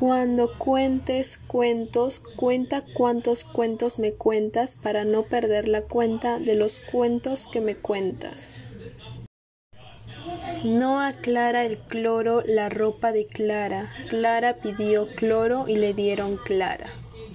Cuando cuentes cuentos, cuenta cuántos cuentos me cuentas para no perder la cuenta de los cuentos que me cuentas. No aclara el cloro la ropa de Clara. Clara pidió cloro y le dieron clara.